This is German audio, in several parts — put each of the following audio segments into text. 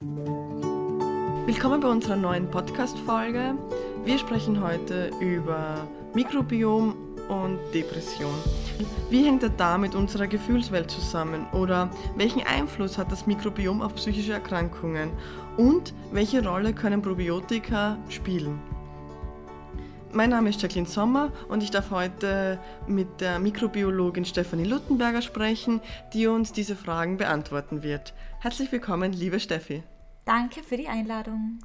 Willkommen bei unserer neuen Podcast-Folge. Wir sprechen heute über Mikrobiom und Depression. Wie hängt er da mit unserer Gefühlswelt zusammen? Oder welchen Einfluss hat das Mikrobiom auf psychische Erkrankungen? Und welche Rolle können Probiotika spielen? Mein Name ist Jacqueline Sommer und ich darf heute mit der Mikrobiologin Stefanie Luttenberger sprechen, die uns diese Fragen beantworten wird. Herzlich willkommen, liebe Steffi. Danke für die Einladung.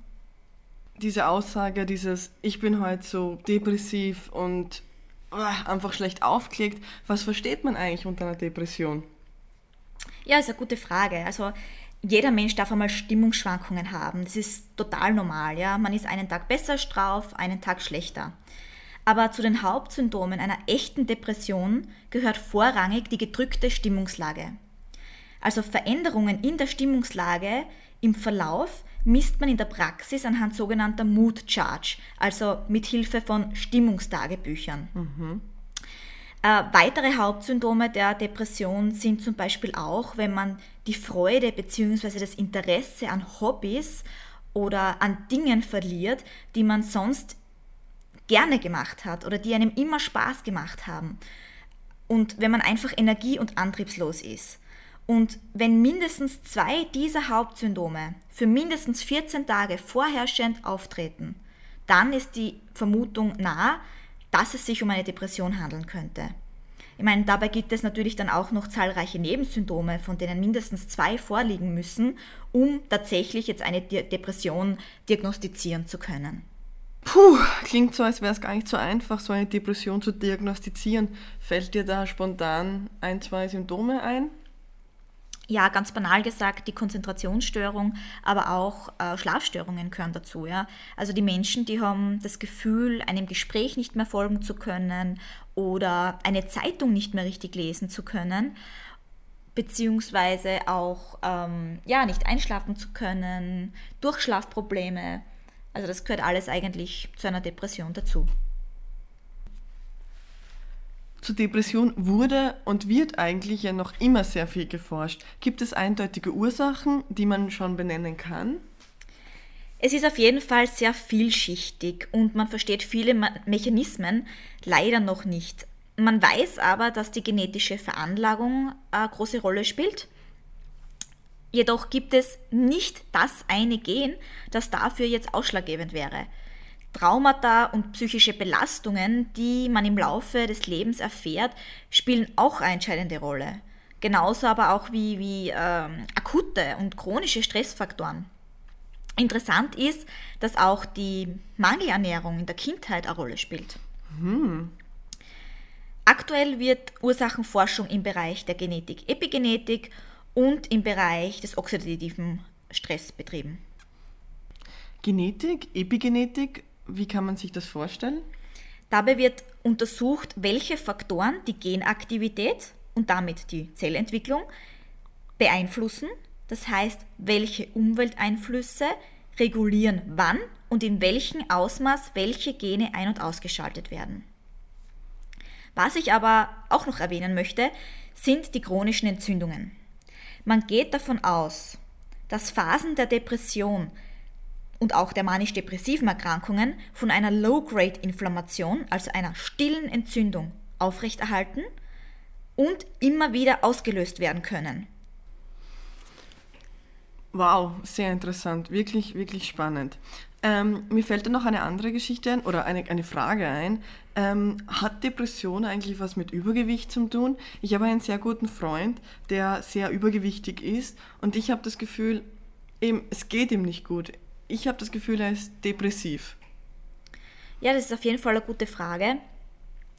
Diese Aussage, dieses Ich bin heute so depressiv und oh, einfach schlecht aufgelegt, was versteht man eigentlich unter einer Depression? Ja, ist eine gute Frage. Also jeder Mensch darf einmal Stimmungsschwankungen haben. Das ist total normal. Ja? Man ist einen Tag besser drauf, einen Tag schlechter. Aber zu den Hauptsymptomen einer echten Depression gehört vorrangig die gedrückte Stimmungslage. Also Veränderungen in der Stimmungslage im Verlauf misst man in der Praxis anhand sogenannter Mood Charge, also mit Hilfe von Stimmungstagebüchern. Mhm. Äh, weitere Hauptsymptome der Depression sind zum Beispiel auch, wenn man die Freude bzw. das Interesse an Hobbys oder an Dingen verliert, die man sonst gerne gemacht hat oder die einem immer Spaß gemacht haben. Und wenn man einfach energie- und antriebslos ist. Und wenn mindestens zwei dieser Hauptsymptome für mindestens 14 Tage vorherrschend auftreten, dann ist die Vermutung nah, dass es sich um eine Depression handeln könnte. Ich meine, dabei gibt es natürlich dann auch noch zahlreiche Nebensymptome, von denen mindestens zwei vorliegen müssen, um tatsächlich jetzt eine Depression diagnostizieren zu können. Puh, klingt so, als wäre es gar nicht so einfach, so eine Depression zu diagnostizieren. Fällt dir da spontan ein, zwei Symptome ein? Ja, ganz banal gesagt, die Konzentrationsstörung, aber auch äh, Schlafstörungen gehören dazu. Ja? Also die Menschen, die haben das Gefühl, einem Gespräch nicht mehr folgen zu können oder eine Zeitung nicht mehr richtig lesen zu können, beziehungsweise auch ähm, ja, nicht einschlafen zu können, Durchschlafprobleme. Also das gehört alles eigentlich zu einer Depression dazu. Zu Depression wurde und wird eigentlich ja noch immer sehr viel geforscht. Gibt es eindeutige Ursachen, die man schon benennen kann? Es ist auf jeden Fall sehr vielschichtig und man versteht viele Mechanismen leider noch nicht. Man weiß aber, dass die genetische Veranlagung eine große Rolle spielt. Jedoch gibt es nicht das eine Gen, das dafür jetzt ausschlaggebend wäre. Traumata und psychische Belastungen, die man im Laufe des Lebens erfährt, spielen auch eine entscheidende Rolle. Genauso aber auch wie, wie ähm, akute und chronische Stressfaktoren. Interessant ist, dass auch die Mangelernährung in der Kindheit eine Rolle spielt. Hm. Aktuell wird Ursachenforschung im Bereich der Genetik, Epigenetik und im Bereich des oxidativen Stress betrieben. Genetik, Epigenetik, wie kann man sich das vorstellen? Dabei wird untersucht, welche Faktoren die Genaktivität und damit die Zellentwicklung beeinflussen. Das heißt, welche Umwelteinflüsse regulieren wann und in welchem Ausmaß welche Gene ein- und ausgeschaltet werden. Was ich aber auch noch erwähnen möchte, sind die chronischen Entzündungen. Man geht davon aus, dass Phasen der Depression und auch der manisch-depressiven Erkrankungen von einer Low-Grade-Inflammation, also einer stillen Entzündung, aufrechterhalten und immer wieder ausgelöst werden können. Wow, sehr interessant, wirklich, wirklich spannend. Ähm, mir fällt da noch eine andere Geschichte ein oder eine, eine Frage ein. Ähm, hat Depression eigentlich was mit Übergewicht zu tun? Ich habe einen sehr guten Freund, der sehr übergewichtig ist und ich habe das Gefühl, eben, es geht ihm nicht gut ich habe das Gefühl, er ist depressiv. Ja, das ist auf jeden Fall eine gute Frage.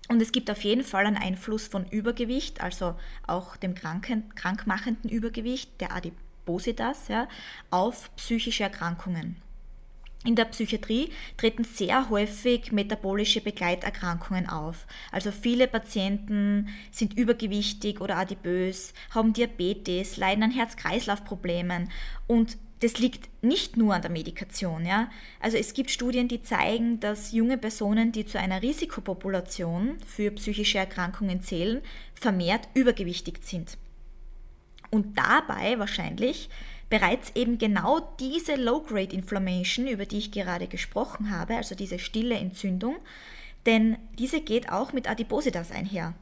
Und es gibt auf jeden Fall einen Einfluss von Übergewicht, also auch dem kranken, krankmachenden Übergewicht, der Adipositas, ja, auf psychische Erkrankungen. In der Psychiatrie treten sehr häufig metabolische Begleiterkrankungen auf. Also viele Patienten sind übergewichtig oder adipös, haben Diabetes, leiden an Herz-Kreislauf-Problemen und das liegt nicht nur an der Medikation. Ja? Also es gibt Studien, die zeigen, dass junge Personen, die zu einer Risikopopulation für psychische Erkrankungen zählen, vermehrt übergewichtig sind. Und dabei wahrscheinlich bereits eben genau diese Low-Grade Inflammation, über die ich gerade gesprochen habe, also diese stille Entzündung, denn diese geht auch mit Adipositas einher.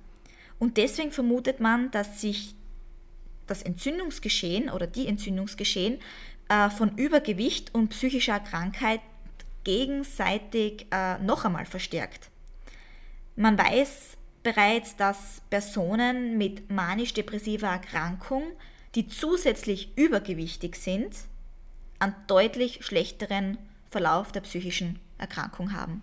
Und deswegen vermutet man, dass sich das Entzündungsgeschehen oder die Entzündungsgeschehen äh, von Übergewicht und psychischer Krankheit gegenseitig äh, noch einmal verstärkt. Man weiß bereits, dass Personen mit manisch-depressiver Erkrankung, die zusätzlich übergewichtig sind, einen deutlich schlechteren Verlauf der psychischen Erkrankung haben.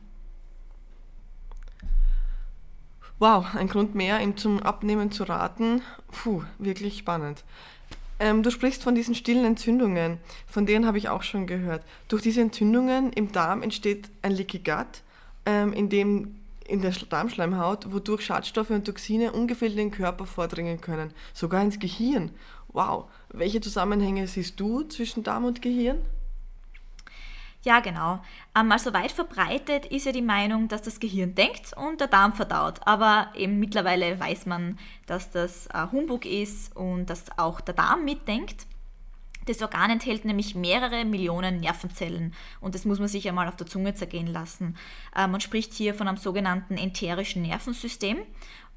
Wow, ein Grund mehr, ihm zum Abnehmen zu raten. Puh, wirklich spannend. Ähm, du sprichst von diesen stillen Entzündungen, von denen habe ich auch schon gehört. Durch diese Entzündungen im Darm entsteht ein Leaky Gut, ähm, in dem in der Darmschleimhaut, wodurch Schadstoffe und Toxine ungefähr in den Körper vordringen können, sogar ins Gehirn. Wow, welche Zusammenhänge siehst du zwischen Darm und Gehirn? Ja, genau. Ähm, also weit verbreitet ist ja die Meinung, dass das Gehirn denkt und der Darm verdaut. Aber eben mittlerweile weiß man, dass das äh, Humbug ist und dass auch der Darm mitdenkt. Das Organ enthält nämlich mehrere Millionen Nervenzellen und das muss man sich einmal auf der Zunge zergehen lassen. Äh, man spricht hier von einem sogenannten enterischen Nervensystem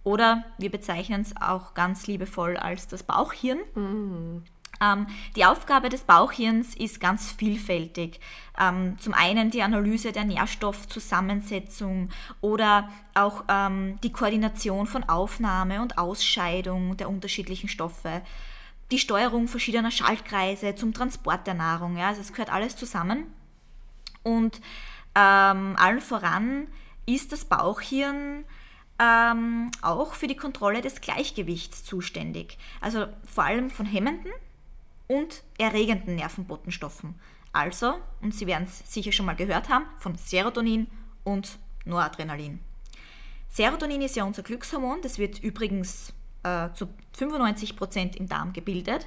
oder wir bezeichnen es auch ganz liebevoll als das Bauchhirn. Mhm. Ähm, die Aufgabe des Bauchhirns ist ganz vielfältig. Ähm, zum einen die Analyse der Nährstoffzusammensetzung oder auch ähm, die Koordination von Aufnahme und Ausscheidung der unterschiedlichen Stoffe die Steuerung verschiedener Schaltkreise zum Transport der Nahrung. Ja, also es gehört alles zusammen. Und ähm, allen voran ist das Bauchhirn ähm, auch für die Kontrolle des Gleichgewichts zuständig. Also vor allem von hemmenden und erregenden Nervenbotenstoffen. Also, und Sie werden es sicher schon mal gehört haben, von Serotonin und Noradrenalin. Serotonin ist ja unser Glückshormon, das wird übrigens äh, zu 95 Prozent im Darm gebildet.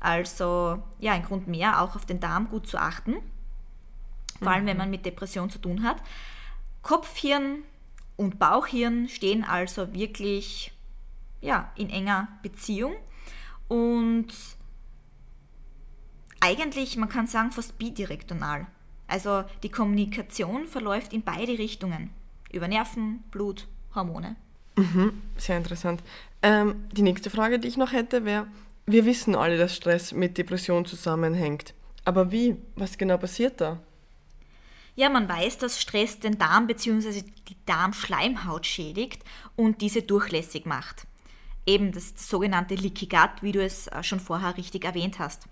Also ja, ein Grund mehr, auch auf den Darm gut zu achten, vor allem wenn mhm. man mit Depression zu tun hat. Kopfhirn und Bauchhirn stehen also wirklich ja, in enger Beziehung und eigentlich, man kann sagen, fast bidirektional. Also die Kommunikation verläuft in beide Richtungen, über Nerven, Blut, Hormone. Mhm, sehr interessant. Ähm, die nächste Frage, die ich noch hätte, wäre, wir wissen alle, dass Stress mit Depression zusammenhängt. Aber wie? Was genau passiert da? Ja, man weiß, dass Stress den Darm bzw. die Darmschleimhaut schädigt und diese durchlässig macht. Eben das, sogenannte Leaky Gut, wie du es äh, schon vorher richtig erwähnt hast.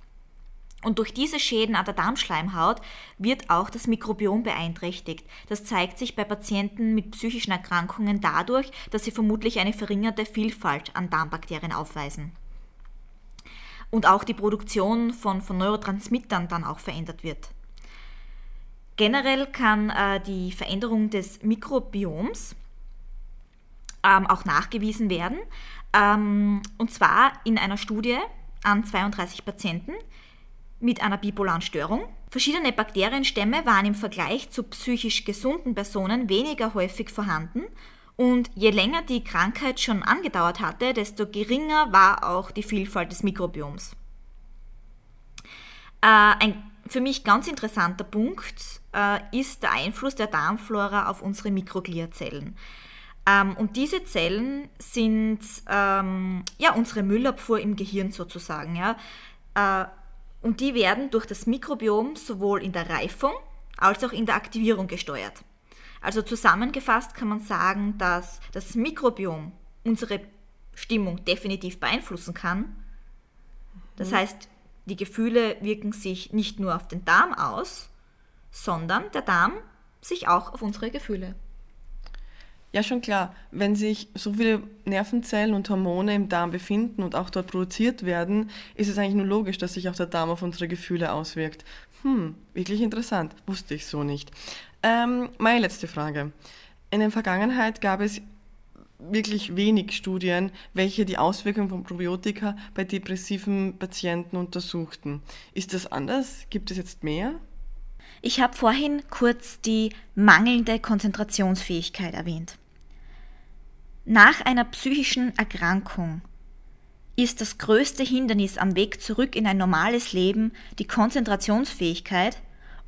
Und durch diese Schäden an der Darmschleimhaut wird auch das Mikrobiom beeinträchtigt. Das zeigt sich bei Patienten mit psychischen Erkrankungen dadurch, dass sie vermutlich eine verringerte Vielfalt an Darmbakterien aufweisen. Und auch die Produktion von, von Neurotransmittern dann auch verändert wird. Generell kann äh, die Veränderung des Mikrobioms ähm, auch nachgewiesen werden. Ähm, und zwar in einer Studie an 32 Patienten, mit einer bipolaren Störung. Verschiedene Bakterienstämme waren im Vergleich zu psychisch gesunden Personen weniger häufig vorhanden und je länger die Krankheit schon angedauert hatte, desto geringer war auch die Vielfalt des Mikrobioms. Äh, ein für mich ganz interessanter Punkt ist der Einfluss der Darmflora auf unsere Mikrogliazellen. Ähm, und diese Zellen sind ähm, ja unsere Müllabfuhr im Gehirn sozusagen. Ja. Äh, und die werden durch das Mikrobiom sowohl in der Reifung als auch in der Aktivierung gesteuert. Also zusammengefasst kann man sagen, dass das Mikrobiom unsere Stimmung definitiv beeinflussen kann. Das mhm. heißt, die Gefühle wirken sich nicht nur auf den Darm aus, sondern der Darm sich auch auf unsere Gefühle. Ja, schon klar. Wenn sich so viele Nervenzellen und Hormone im Darm befinden und auch dort produziert werden, ist es eigentlich nur logisch, dass sich auch der Darm auf unsere Gefühle auswirkt. Hm, wirklich interessant. Wusste ich so nicht. Ähm, meine letzte Frage. In der Vergangenheit gab es wirklich wenig Studien, welche die Auswirkungen von Probiotika bei depressiven Patienten untersuchten. Ist das anders? Gibt es jetzt mehr? Ich habe vorhin kurz die mangelnde Konzentrationsfähigkeit erwähnt. Nach einer psychischen Erkrankung ist das größte Hindernis am Weg zurück in ein normales Leben die Konzentrationsfähigkeit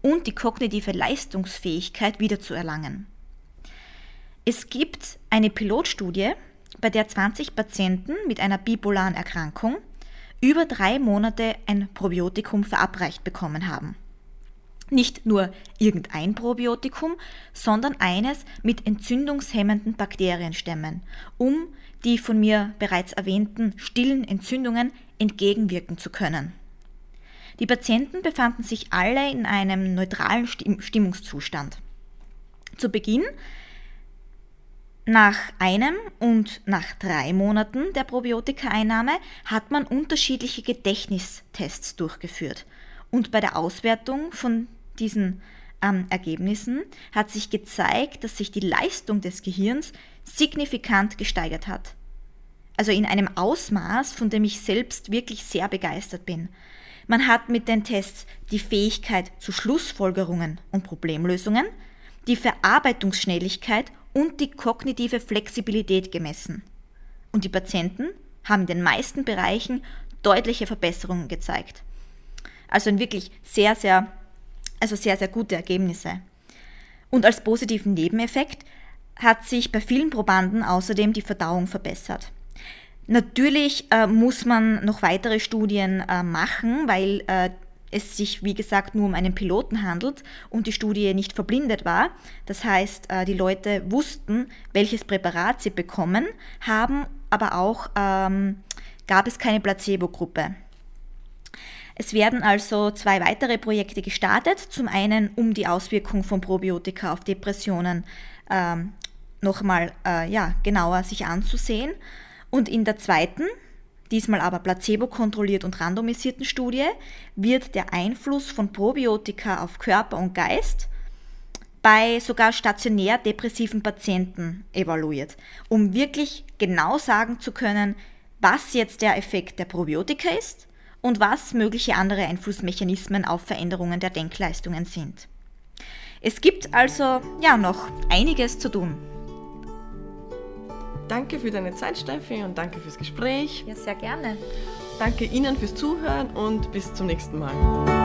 und die kognitive Leistungsfähigkeit wiederzuerlangen. Es gibt eine Pilotstudie, bei der 20 Patienten mit einer bipolaren Erkrankung über drei Monate ein Probiotikum verabreicht bekommen haben. Nicht nur irgendein Probiotikum, sondern eines mit entzündungshemmenden Bakterienstämmen, um die von mir bereits erwähnten stillen Entzündungen entgegenwirken zu können. Die Patienten befanden sich alle in einem neutralen Stimmungszustand. Zu Beginn nach einem und nach drei Monaten der Probiotika-Einnahme hat man unterschiedliche Gedächtnistests durchgeführt. Und bei der Auswertung von diesen ähm, Ergebnissen hat sich gezeigt, dass sich die Leistung des Gehirns signifikant gesteigert hat. Also in einem Ausmaß, von dem ich selbst wirklich sehr begeistert bin. Man hat mit den Tests die Fähigkeit zu Schlussfolgerungen und Problemlösungen, die Verarbeitungsschnelligkeit und die kognitive Flexibilität gemessen. Und die Patienten haben in den meisten Bereichen deutliche Verbesserungen gezeigt. Also ein wirklich sehr, sehr, also sehr, sehr gute Ergebnisse. Und als positiven Nebeneffekt hat sich bei vielen Probanden außerdem die Verdauung verbessert. Natürlich äh, muss man noch weitere Studien äh, machen, weil äh, es sich, wie gesagt, nur um einen Piloten handelt und die Studie nicht verblindet war. Das heißt, äh, die Leute wussten, welches Präparat sie bekommen, haben aber auch ähm, gab es keine Placebo-Gruppe. Es werden also zwei weitere Projekte gestartet. Zum einen, um die Auswirkung von Probiotika auf Depressionen ähm, nochmal äh, ja, genauer sich anzusehen. Und in der zweiten, diesmal aber placebo-kontrolliert und randomisierten Studie, wird der Einfluss von Probiotika auf Körper und Geist bei sogar stationär depressiven Patienten evaluiert, um wirklich genau sagen zu können, was jetzt der Effekt der Probiotika ist und was mögliche andere Einflussmechanismen auf Veränderungen der Denkleistungen sind. Es gibt also ja noch einiges zu tun. Danke für deine Zeit, Steffi, und danke fürs Gespräch. Ja, sehr gerne. Danke Ihnen fürs Zuhören und bis zum nächsten Mal.